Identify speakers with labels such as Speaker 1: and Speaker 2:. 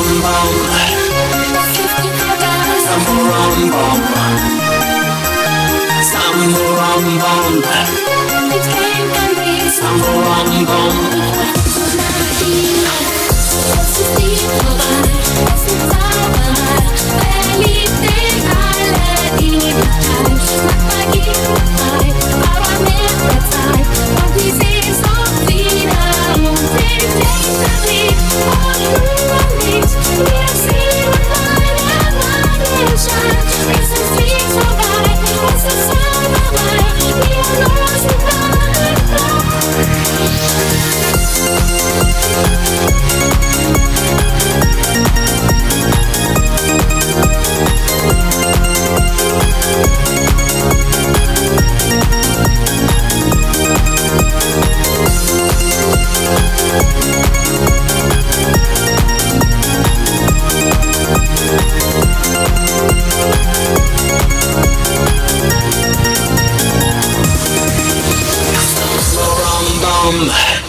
Speaker 1: rumble.
Speaker 2: Samba rumble.
Speaker 1: Samba. Welcome